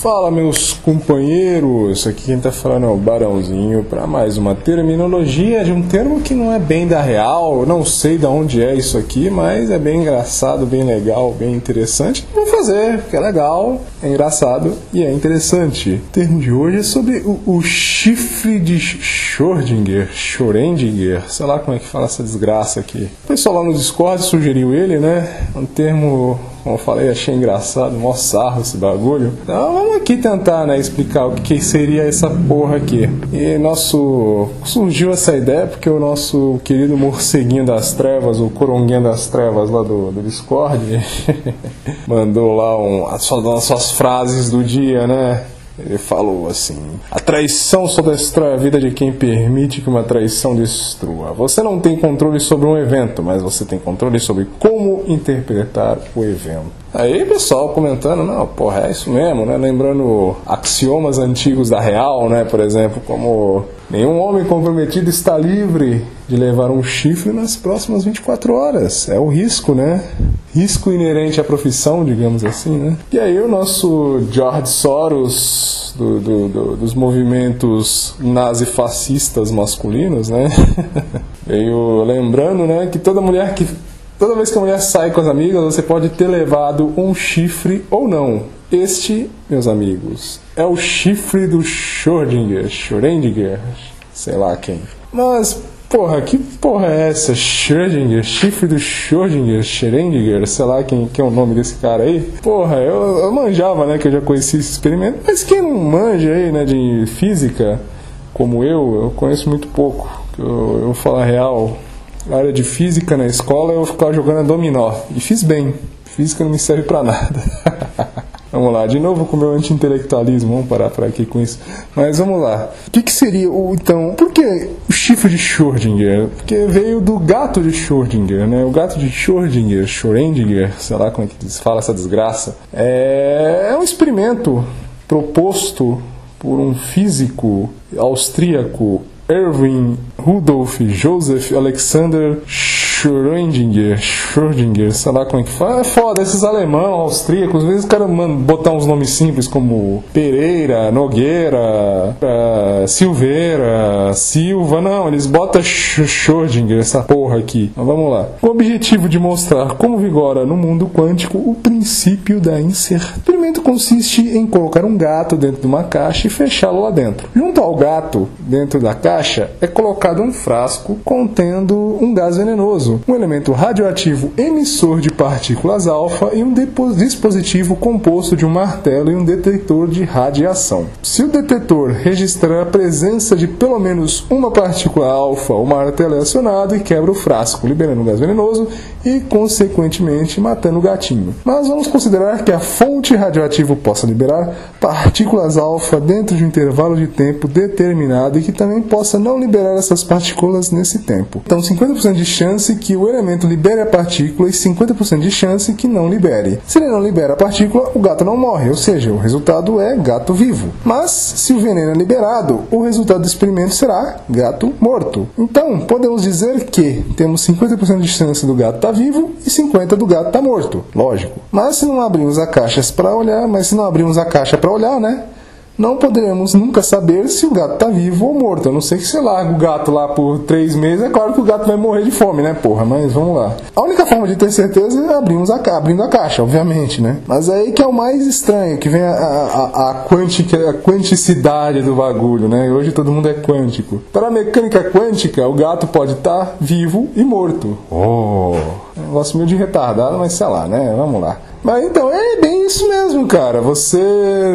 Fala, meus companheiros! Aqui quem tá falando é o Barãozinho para mais uma terminologia de um termo que não é bem da real. Não sei de onde é isso aqui, mas é bem engraçado, bem legal, bem interessante. Vou fazer, porque é legal, é engraçado e é interessante. O termo de hoje é sobre o, o chifre de Schrödinger, Schrödinger, sei lá como é que fala essa desgraça aqui. O pessoal lá no Discord sugeriu ele, né? Um termo como eu falei, achei engraçado, mó sarro esse bagulho. Então vamos aqui tentar, né, explicar o que seria essa porra aqui. E nosso. surgiu essa ideia porque o nosso querido morceguinho das trevas, o coronguinho das trevas lá do, do Discord, mandou lá um, as suas frases do dia, né? Ele falou assim: A traição só destrói a vida de quem permite que uma traição destrua. Você não tem controle sobre um evento, mas você tem controle sobre como interpretar o evento. Aí pessoal comentando, não, porra, é isso mesmo, né? Lembrando axiomas antigos da real, né? Por exemplo, como nenhum homem comprometido está livre de levar um chifre nas próximas 24 horas. É o risco, né? Risco inerente à profissão, digamos assim, né? E aí o nosso George Soros do, do, do, dos movimentos nazifascistas masculinos, né? Veio lembrando, né, que toda mulher que Toda vez que a mulher sai com as amigas, você pode ter levado um chifre ou não. Este, meus amigos, é o chifre do Schrödinger, Schrödinger, sei lá quem. Mas, porra, que porra é essa? Schrödinger, chifre do Schrödinger, Schrödinger, sei lá quem que é o nome desse cara aí. Porra, eu, eu manjava, né, que eu já conhecia esse experimento, mas quem não manja aí, né, de física, como eu, eu conheço muito pouco. Eu, eu vou falar real, área de física na escola eu ficava jogando dominó. E fiz bem. Física não me serve para nada. vamos lá, de novo com o meu anti-intelectualismo, vamos parar por aqui com isso. Mas vamos lá. O que, que seria o então? Por que o chifre de Schrödinger? Porque veio do gato de Schrödinger, né? O gato de Schrödinger, Schrödinger, sei lá como é que se fala essa desgraça. É, é um experimento proposto por um físico austríaco Erwin Rudolf Joseph Alexander Schrödinger, Schrödinger, sei lá como é que fala. É foda, esses alemão, austríacos, às vezes o cara manda botar uns nomes simples como Pereira, Nogueira, uh, Silveira, Silva, não, eles botam Schrödinger, essa porra aqui. Mas vamos lá. O objetivo de mostrar como vigora no mundo quântico o princípio da incerteza. O experimento consiste em colocar um gato dentro de uma caixa e fechá-lo lá dentro. Junto ao gato, dentro da caixa, é colocado um frasco contendo um gás venenoso um elemento radioativo emissor de partículas alfa e um dispositivo composto de um martelo e um detector de radiação. Se o detector registrar a presença de pelo menos uma partícula alfa, o martelo é acionado e quebra o frasco, liberando o gás venenoso e, consequentemente, matando o gatinho. Mas vamos considerar que a fonte radioativa possa liberar partículas alfa dentro de um intervalo de tempo determinado e que também possa não liberar essas partículas nesse tempo. Então, 50% de chance que o elemento libere a partícula e 50% de chance que não libere. Se ele não libera a partícula, o gato não morre, ou seja, o resultado é gato vivo. Mas, se o veneno é liberado, o resultado do experimento será gato morto. Então, podemos dizer que temos 50% de chance do gato estar tá vivo e 50% do gato estar tá morto. Lógico. Mas se não abrimos a caixa para olhar, mas se não abrimos a caixa para olhar, né? Não poderemos nunca saber se o gato está vivo ou morto. A não ser que você larga o gato lá por três meses, é claro que o gato vai morrer de fome, né, porra? Mas vamos lá. A única forma de ter certeza é abrirmos a, abrindo a caixa, obviamente, né? Mas é aí que é o mais estranho, que vem a, a, a, quântica, a quanticidade do bagulho, né? Hoje todo mundo é quântico. Para a mecânica quântica, o gato pode estar tá vivo e morto. Oh! É negócio meio de retardado, mas sei lá, né? Vamos lá. Mas então, é bem isso mesmo, cara. Você,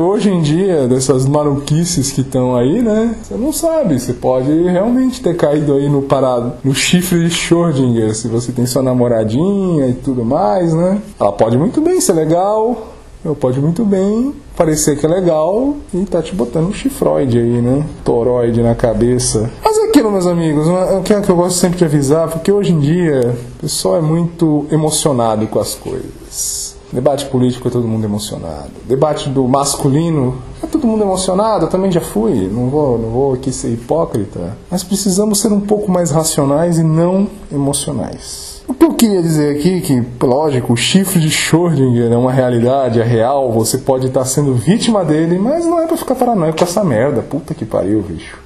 hoje em dia, dessas maluquices que estão aí, né? Você não sabe. Você pode realmente ter caído aí no parado, no chifre de Schrödinger, se você tem sua namoradinha e tudo mais, né? Ela pode muito bem ser legal, ou pode muito bem parecer que é legal e tá te botando um chifroide aí, né? Toroide na cabeça. Mas é aquilo, meus amigos, o que, é que eu gosto sempre de avisar, porque hoje em dia o pessoal é muito emocionado com as coisas. Debate político é todo mundo emocionado. Debate do masculino é todo mundo emocionado. Eu também já fui. Não vou, não vou aqui ser hipócrita. Mas precisamos ser um pouco mais racionais e não emocionais. O que eu queria dizer aqui que, lógico, o chifre de Schrödinger é uma realidade, é real, você pode estar sendo vítima dele, mas não é pra ficar paranoico com essa merda. Puta que pariu, bicho.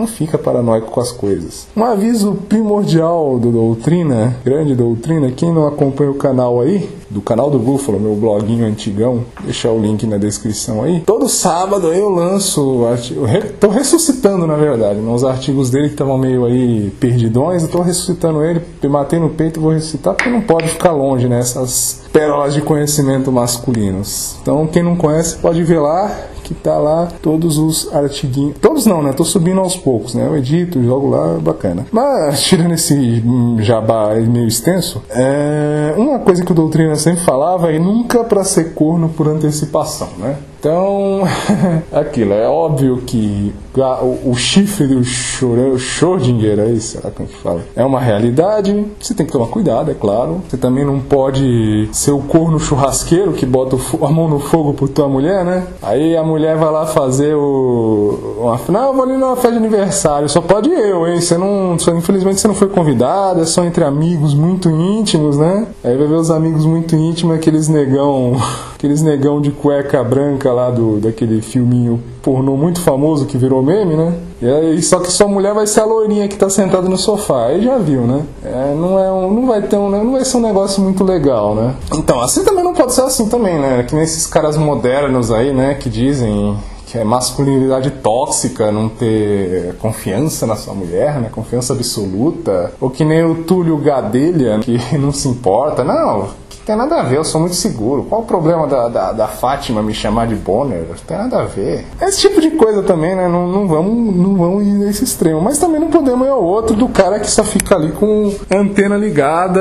Não fica paranoico com as coisas. Um aviso primordial do Doutrina, grande Doutrina, quem não acompanha o canal aí, do canal do Búfalo, meu bloguinho antigão, deixar o link na descrição aí. Todo sábado eu lanço, artigo, tô ressuscitando na verdade, nos artigos dele que estavam meio aí perdidões, tô ressuscitando ele, matei no peito vou ressuscitar porque não pode ficar longe nessas pérolas de conhecimento masculinos. Então quem não conhece pode ver lá que tá lá todos os artiguinhos. Todos não, né? Tô subindo aos poucos, né? Eu edito, jogo lá, bacana. Mas, tirando esse jabá meio extenso, é... uma coisa que o Doutrina sempre falava é nunca para ser corno por antecipação, né? Então, aquilo, é óbvio que o, o chifre do Schrödinger, é isso, será que fala? É uma realidade, você tem que tomar cuidado, é claro. Você também não pode ser o corno churrasqueiro que bota a mão no fogo por tua mulher, né? Aí a mulher vai lá fazer o. Uma, não, eu vou ali numa festa de aniversário, só pode eu, hein? Você não. Infelizmente você não foi convidado, é só entre amigos muito íntimos, né? Aí vai ver os amigos muito íntimos, aqueles negão. Aqueles negão de cueca branca lá do, daquele filminho pornô muito famoso que virou meme, né? E aí, só que sua mulher vai ser a loirinha que tá sentada no sofá. Aí já viu, né? É, não, é um, não vai ter um, não vai ser um negócio muito legal, né? Então, assim também não pode ser assim também, né? Que nem esses caras modernos aí, né? Que dizem que é masculinidade tóxica, não ter confiança na sua mulher, né? Confiança absoluta. Ou que nem o Túlio Gadelha, que não se importa. Não, tem nada a ver, eu sou muito seguro. Qual o problema da, da, da Fátima me chamar de Bonner? Não tem nada a ver. Esse tipo de coisa também, né? Não, não, vamos, não vamos ir nesse extremo. Mas também não podemos ir ao outro do cara que só fica ali com antena ligada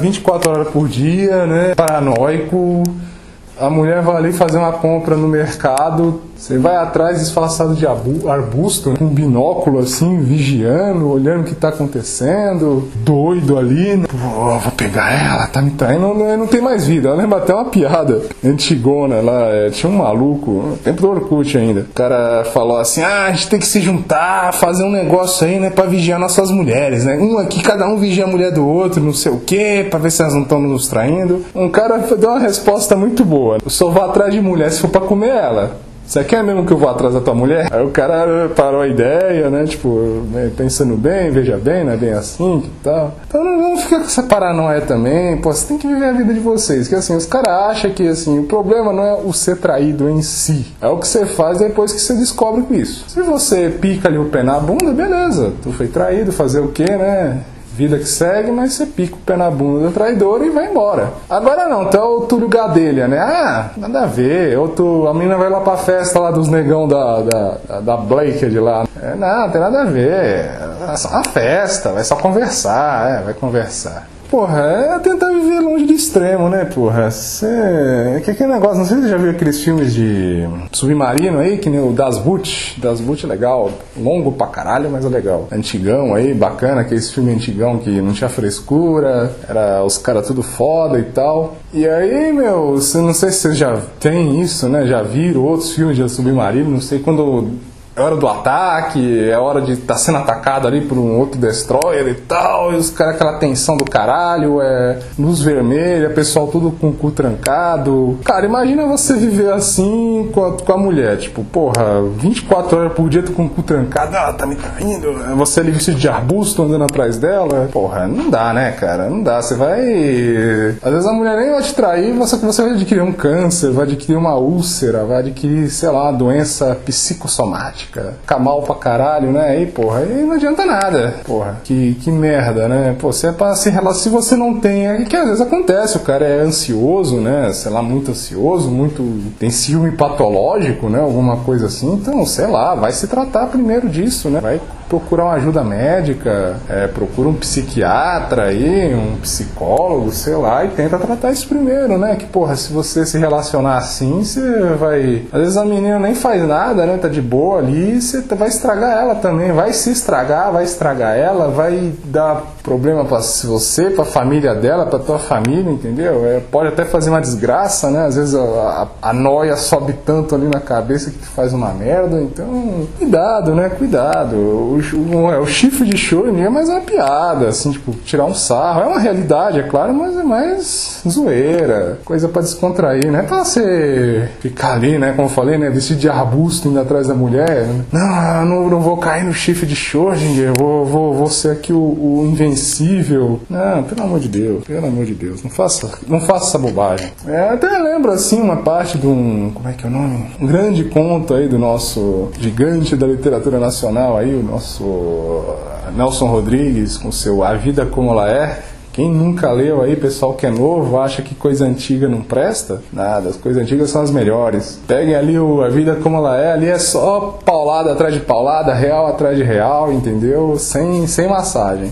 24 horas por dia, né? Paranoico. A mulher vai ali fazer uma compra no mercado, você vai atrás disfarçado de arbusto, com binóculo assim, vigiando, olhando o que está acontecendo, doido ali. Né? Pô, vou pegar ela, tá me traindo. Não, não tem mais vida. Eu lembro até uma piada antigona lá. É, tinha um maluco, tempo do Orkut ainda. O cara falou assim: ah, a gente tem que se juntar, fazer um negócio aí, né, pra vigiar nossas mulheres, né? Um aqui, cada um vigia a mulher do outro, não sei o que, pra ver se elas não estão nos traindo. Um cara deu uma resposta muito boa. Eu só vou atrás de mulher se for pra comer ela. Você quer mesmo que eu vou atrás da tua mulher? Aí o cara parou a ideia, né? Tipo, né, pensando bem, veja bem, não é bem assim e tal. Então não ficar com essa paranoia também. Pô, você tem que viver a vida de vocês. Que assim, os caras acham que assim, o problema não é o ser traído em si. É o que você faz depois que você descobre isso. Se você pica ali o pé na bunda, beleza. Tu foi traído, fazer o quê, né? Vida que segue, mas você pica o pé na bunda do traidor e vai embora. Agora não, então o Túlio Gadelha, né? Ah, nada a ver. Outro, a menina vai lá pra festa lá dos negão da, da, da Blake de lá. É, não, tem nada a ver. É só uma festa, vai só conversar, é, vai conversar. Porra, é tentar viver longe do extremo, né, porra? Cê... Que aquele negócio, não sei se você já viu aqueles filmes de submarino aí, que nem o Das Boot. Das Boot é legal, longo pra caralho, mas é legal. Antigão aí, bacana, aqueles filmes antigão que não tinha frescura, era os caras tudo foda e tal. E aí, meu, não sei se você já tem isso, né? Já viram outros filmes de submarino, não sei quando é hora do ataque, é hora de estar tá sendo atacado ali por um outro destroyer e tal, e os caras aquela tensão do caralho, é luz vermelha, pessoal tudo com o cu trancado. Cara, imagina você viver assim com a, com a mulher, tipo, porra, 24 horas por dia tu com o cu trancado, ah, tá me traindo, você ali vestido de arbusto andando atrás dela, porra, não dá, né, cara, não dá, você vai... Às vezes a mulher nem vai te trair, você vai adquirir um câncer, vai adquirir uma úlcera, vai adquirir, sei lá, uma doença psicossomática prática, camal pra caralho, né? Aí, porra, aí não adianta nada. Porra, que, que merda, né? Pô, você é pra se relacionar. Se você não tem. É que às vezes acontece, o cara é ansioso, né? Sei lá, muito ansioso, muito. tem ciúme patológico, né? Alguma coisa assim. Então, sei lá, vai se tratar primeiro disso, né? Vai procurar uma ajuda médica, é, procura um psiquiatra aí, um psicólogo, sei lá, e tenta tratar isso primeiro, né? Que, porra, se você se relacionar assim, você vai. Às vezes a menina nem faz nada, né? Tá de boa ali aí você vai estragar ela também, vai se estragar, vai estragar ela, vai dar problema para você, para a família dela, para tua família, entendeu? É, pode até fazer uma desgraça, né? Às vezes a, a, a noia sobe tanto ali na cabeça que faz uma merda, então cuidado, né? Cuidado. O, o, o, o chifre de choro é mais uma piada, assim, tipo, tirar um sarro. É uma realidade, é claro, mas é mais zoeira, coisa para descontrair, né? Pra você ficar ali, né? Como eu falei, né? Vestido de arbusto indo atrás da mulher. Não, não, não vou cair no chifre de Schrödinger, vou, vou, vou ser aqui o, o invencível. Não, pelo amor de Deus, pelo amor de Deus, não faça, não faça essa bobagem. É, até lembro, assim, uma parte de um, como é que é o nome? Um grande conto aí do nosso gigante da literatura nacional aí, o nosso Nelson Rodrigues, com seu A Vida Como Ela É, quem nunca leu aí, pessoal que é novo, acha que coisa antiga não presta? Nada, as coisas antigas são as melhores. Peguem ali o, a vida como ela é, ali é só paulada atrás de paulada, real atrás de real, entendeu? Sem, sem massagem.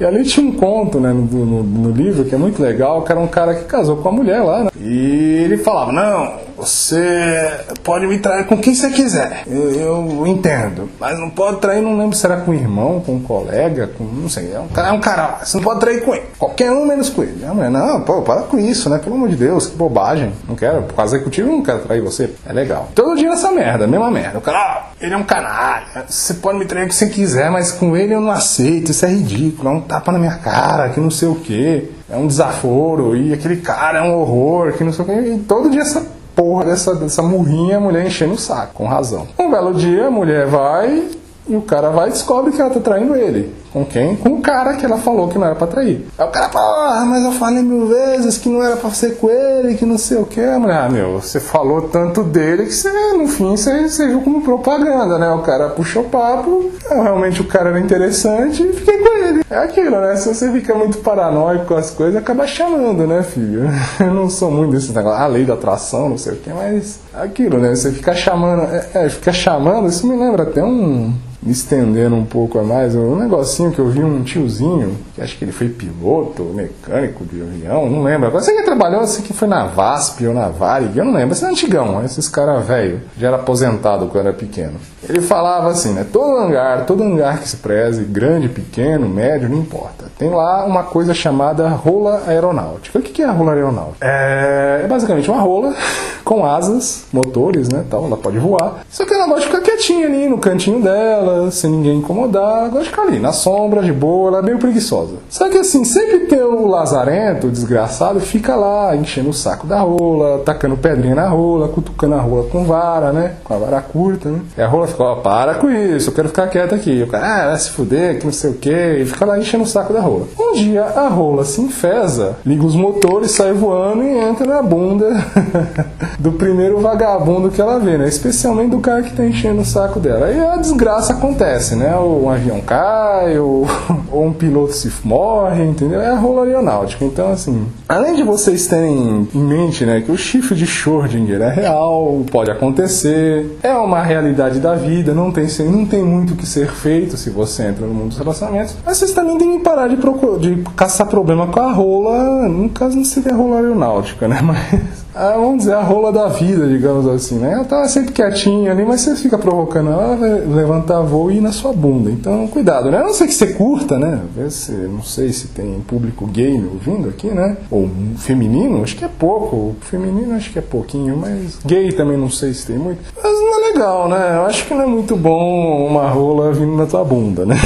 E ali tinha um conto né, no, no, no, livro que é muito legal, que era um cara que casou com a mulher lá, né? E ele falava, não, você pode me trair com quem você quiser. Eu, eu, entendo. Mas não pode trair, não lembro se era com um irmão, com um colega, com. não sei. É um cara, é um cara Você não pode trair com ele. Qualquer um menos com ele. Mulher, não, pô, para com isso, né? Pelo amor de Deus, que bobagem. Não quero. Por causa eu não quero trair você. É legal. Todo dia essa merda, mesma merda. O cara, ah, ele é um canalha. Você pode me trair com quem você quiser, mas com ele eu não aceito. Isso é ridículo. É um tapa na minha cara, que não sei o quê. É um desaforo. E aquele cara é um horror, que não sei o quê. E todo dia essa porra dessa, dessa murrinha, a mulher enchendo o saco, com razão. Um belo dia, a mulher vai e o cara vai e descobre que ela tá traindo ele. Com quem? Com o cara que ela falou que não era pra trair. Aí o cara fala, ah, mas eu falei mil vezes que não era pra ser com ele, que não sei o que. Ah, meu, você falou tanto dele que você, no fim você, você viu como propaganda, né? O cara puxou papo, realmente o cara era interessante e fiquei com ele. É aquilo, né? Se você fica muito paranoico com as coisas, acaba chamando, né, filho? Eu não sou muito desse negócio, a lei da atração, não sei o que, mas é aquilo, né? Você fica chamando, é, é, fica chamando, isso me lembra até um me estendendo um pouco a mais, um negocinho que eu vi um tiozinho, que acho que ele foi piloto, mecânico de avião, não lembro. Agora você que trabalhou, você que foi na VASP ou na Varig, eu não lembro, esse é antigão, esses caras velho, já era aposentado quando era pequeno. Ele falava assim, né? Todo hangar, todo hangar que se preze, grande, pequeno, médio, não importa. Tem lá uma coisa chamada rola aeronáutica. O que é a rola aeronáutica? É, é basicamente uma rola com asas, motores, né? Tal, ela pode voar. Só que ela gosta de ficar quietinha ali no cantinho dela, sem ninguém incomodar. Ela gosta de ficar ali, na sombra, de boa, ela é meio preguiçosa. Só que assim, sempre tem o lazarento, o desgraçado, fica lá enchendo o saco da rola, tacando pedrinha na rola, cutucando a rola com vara, né? Com a vara curta, né? E a rola fica, ó, para com isso, eu quero ficar quieta aqui. O cara, ah, vai se fuder, que não sei o que, e fica lá enchendo o saco da rola. Um dia a rola se enfesa, liga os motores, sai voando e entra na bunda do primeiro vagabundo que ela vê, né? Especialmente do cara que tá enchendo o saco dela. Aí a desgraça acontece, né? Ou um avião cai, ou, ou um piloto se morre, entendeu? É a rola aeronáutica. Então, assim, além de vocês terem em mente, né, que o chifre de Schrödinger é real, pode acontecer, é uma realidade da vida, não tem, não tem muito o que ser feito se você entra no mundo dos relacionamentos, mas vocês também têm que parar de, procurar, de caçar problema com a rola, no caso não seria rola aeronáutica, né? Mas a, vamos dizer, a rola da vida, digamos assim, né? Ela tá sempre quietinha ali, mas você fica provocando ela, vai levantar voo e ir na sua bunda. Então, cuidado, né? A não ser que você curta, né? Se, não sei se tem público gay me ouvindo aqui, né? Ou feminino, acho que é pouco. Feminino acho que é pouquinho, mas gay também não sei se tem muito. Mas não é legal, né? Eu acho que não é muito bom uma rola vindo na tua bunda, né?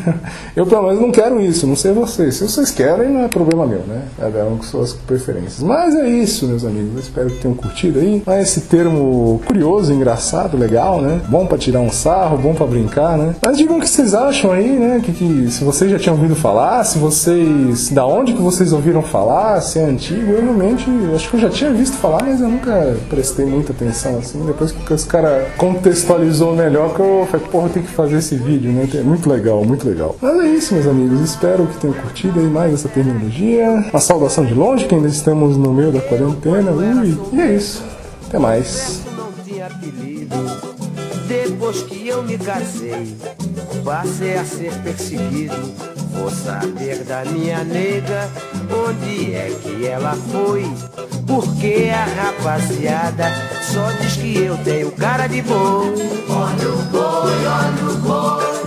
Eu pelo menos não quero isso, não sei vocês. Se vocês querem, não é problema meu, né? Cada um com suas preferências. Mas é isso, meus amigos. Eu espero que tenham curtido aí. Mas esse termo curioso, engraçado, legal, né? Bom para tirar um sarro, bom para brincar, né? Mas digam o que vocês acham aí, né? Que, que, se vocês já tinham ouvido falar, se vocês. Da onde que vocês ouviram falar, se é antigo. Eu realmente acho que eu já tinha visto falar, mas eu nunca prestei muita atenção assim. Depois que os cara contextualizou melhor, que eu falei, porra, eu tenho que fazer esse vídeo, né? É muito legal, muito legal. Mas é isso, meus amigos. Espero que tenham curtido aí mais essa terminologia. Uma saudação de longe, que ainda estamos no meio da quarentena. E é isso. Até mais. Depois que eu me casei, passei a ser perseguido Vou saber da minha nega onde é que ela foi. Porque a rapaziada só diz que eu tenho cara de boi. Olha o boi, olha o boi.